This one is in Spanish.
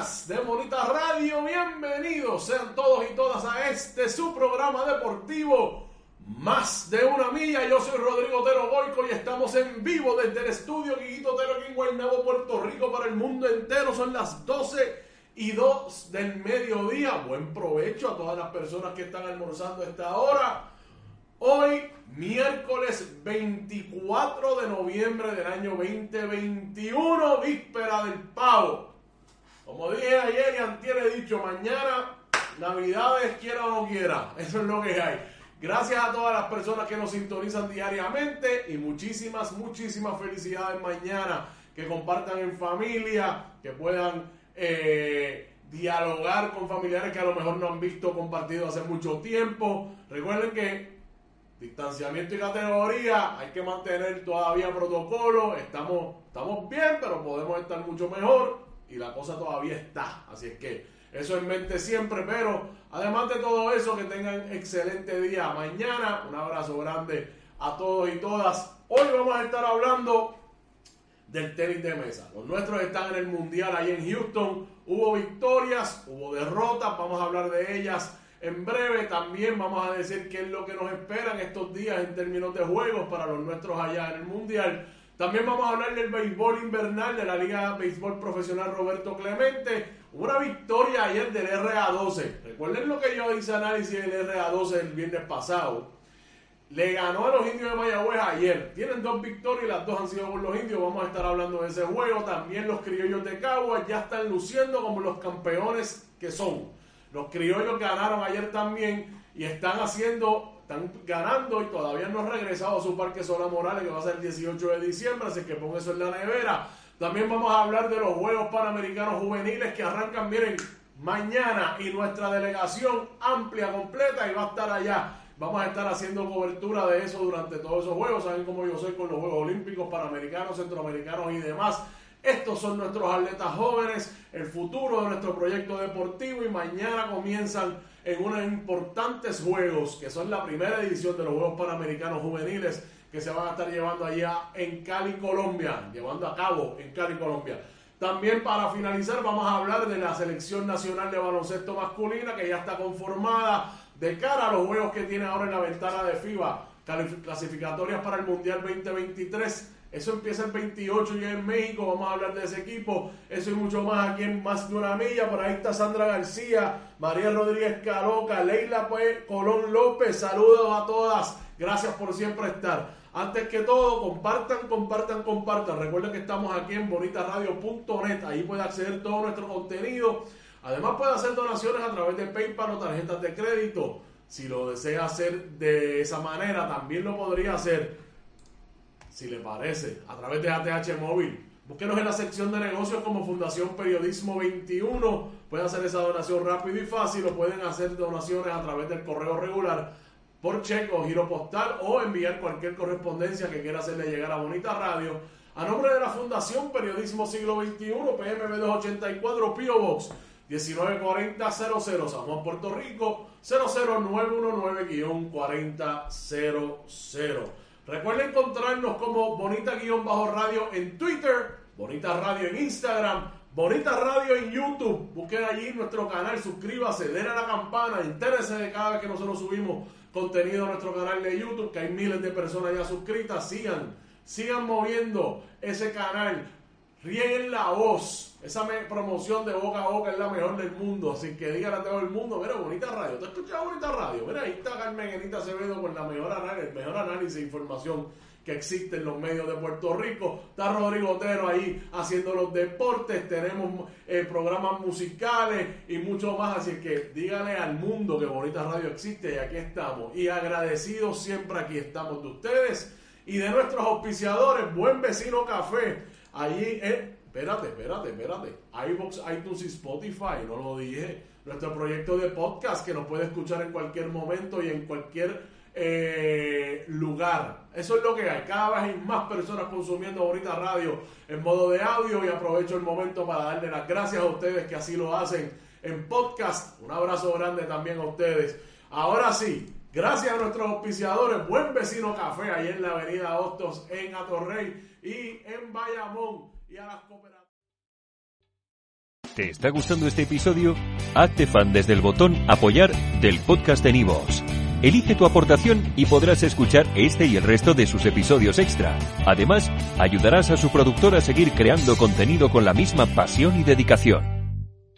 de Bonita Radio, bienvenidos sean todos y todas a este su programa deportivo Más de una milla. Yo soy Rodrigo Otero Goico y estamos en vivo desde el estudio Guiguito Otero aquí en Guaynabo, Puerto Rico para el mundo entero. Son las 12 y 2 del mediodía. Buen provecho a todas las personas que están almorzando esta hora. Hoy, miércoles 24 de noviembre del año 2021, víspera del pavo. Como dije ayer y antes he dicho, mañana, Navidades quiera o no quiera. Eso es lo que hay. Gracias a todas las personas que nos sintonizan diariamente y muchísimas, muchísimas felicidades mañana. Que compartan en familia, que puedan eh, dialogar con familiares que a lo mejor no han visto compartido hace mucho tiempo. Recuerden que distanciamiento y categoría, hay que mantener todavía protocolo, estamos, estamos bien, pero podemos estar mucho mejor y la cosa todavía está. Así es que eso en mente siempre, pero además de todo eso, que tengan excelente día mañana. Un abrazo grande a todos y todas. Hoy vamos a estar hablando del tenis de mesa. Los nuestros están en el Mundial ahí en Houston. Hubo victorias, hubo derrotas, vamos a hablar de ellas en breve también vamos a decir qué es lo que nos espera en estos días en términos de juegos para los nuestros allá en el Mundial. También vamos a hablar del béisbol invernal de la Liga Béisbol Profesional Roberto Clemente. Una victoria ayer del RA12. Recuerden lo que yo hice análisis del RA12 el viernes pasado. Le ganó a los indios de Mayagüez ayer. Tienen dos victorias y las dos han sido por los indios. Vamos a estar hablando de ese juego. También los criollos de Caguas ya están luciendo como los campeones que son. Los criollos ganaron ayer también y están haciendo, están ganando y todavía no han regresado a su Parque Sola Morales que va a ser el 18 de diciembre, así que pongan eso en la nevera. También vamos a hablar de los Juegos Panamericanos Juveniles que arrancan, miren, mañana y nuestra delegación amplia, completa y va a estar allá. Vamos a estar haciendo cobertura de eso durante todos esos juegos. Saben cómo yo soy con los Juegos Olímpicos, Panamericanos, Centroamericanos y demás. Estos son nuestros atletas jóvenes, el futuro de nuestro proyecto deportivo y mañana comienzan en unos importantes juegos que son la primera edición de los Juegos Panamericanos Juveniles que se van a estar llevando allá en Cali, Colombia, llevando a cabo en Cali, Colombia. También para finalizar vamos a hablar de la selección nacional de baloncesto masculina que ya está conformada de cara a los juegos que tiene ahora en la ventana de FIBA, clasificatorias para el Mundial 2023 eso empieza el 28 ya en México, vamos a hablar de ese equipo. Eso y mucho más aquí en Más de una Milla. Por ahí está Sandra García, María Rodríguez Caloca, Leila Colón López. Saludos a todas. Gracias por siempre estar. Antes que todo, compartan, compartan, compartan. Recuerden que estamos aquí en bonitaradio.net. Ahí puede acceder todo nuestro contenido. Además puede hacer donaciones a través de PayPal o tarjetas de crédito. Si lo desea hacer de esa manera, también lo podría hacer si le parece, a través de ATH Móvil. Búsquenos en la sección de negocios como Fundación Periodismo 21. Pueden hacer esa donación rápido y fácil o pueden hacer donaciones a través del correo regular por cheque o giro postal o enviar cualquier correspondencia que quiera hacerle llegar a Bonita Radio. A nombre de la Fundación Periodismo Siglo XXI, PMB 284 Pio Box 194000 San Juan, Puerto Rico 00919-4000. Recuerden encontrarnos como Bonita-Radio en Twitter, Bonita Radio en Instagram, Bonita Radio en YouTube. Busquen allí nuestro canal, suscríbase, denle a la campana, entérese de cada vez que nosotros subimos contenido a nuestro canal de YouTube, que hay miles de personas ya suscritas. Sigan, sigan moviendo ese canal, rieguen la voz esa promoción de boca a boca es la mejor del mundo. Así que díganle a todo el mundo, mira, bonita radio. ¿Te has escuchado bonita radio? Mira, ahí está Carmen Enita Acevedo con la mejor análisis, el mejor análisis e información que existe en los medios de Puerto Rico. Está Rodrigo Otero ahí haciendo los deportes. Tenemos eh, programas musicales y mucho más. Así que díganle al mundo que Bonita Radio existe y aquí estamos. Y agradecidos siempre aquí estamos de ustedes y de nuestros auspiciadores. Buen Vecino Café. Allí es Espérate, espérate, espérate. iVoox, iTunes y Spotify, no lo dije. Nuestro proyecto de podcast que nos puede escuchar en cualquier momento y en cualquier eh, lugar. Eso es lo que hay. Cada vez hay más personas consumiendo ahorita radio en modo de audio y aprovecho el momento para darle las gracias a ustedes que así lo hacen en podcast. Un abrazo grande también a ustedes. Ahora sí, gracias a nuestros auspiciadores, Buen Vecino Café, ahí en la avenida Hostos en Atorrey y en Bayamón y a las cooperativas. ¿Te está gustando este episodio? Hazte fan desde el botón Apoyar del podcast de Nivos. Elige tu aportación y podrás escuchar este y el resto de sus episodios extra. Además, ayudarás a su productor a seguir creando contenido con la misma pasión y dedicación.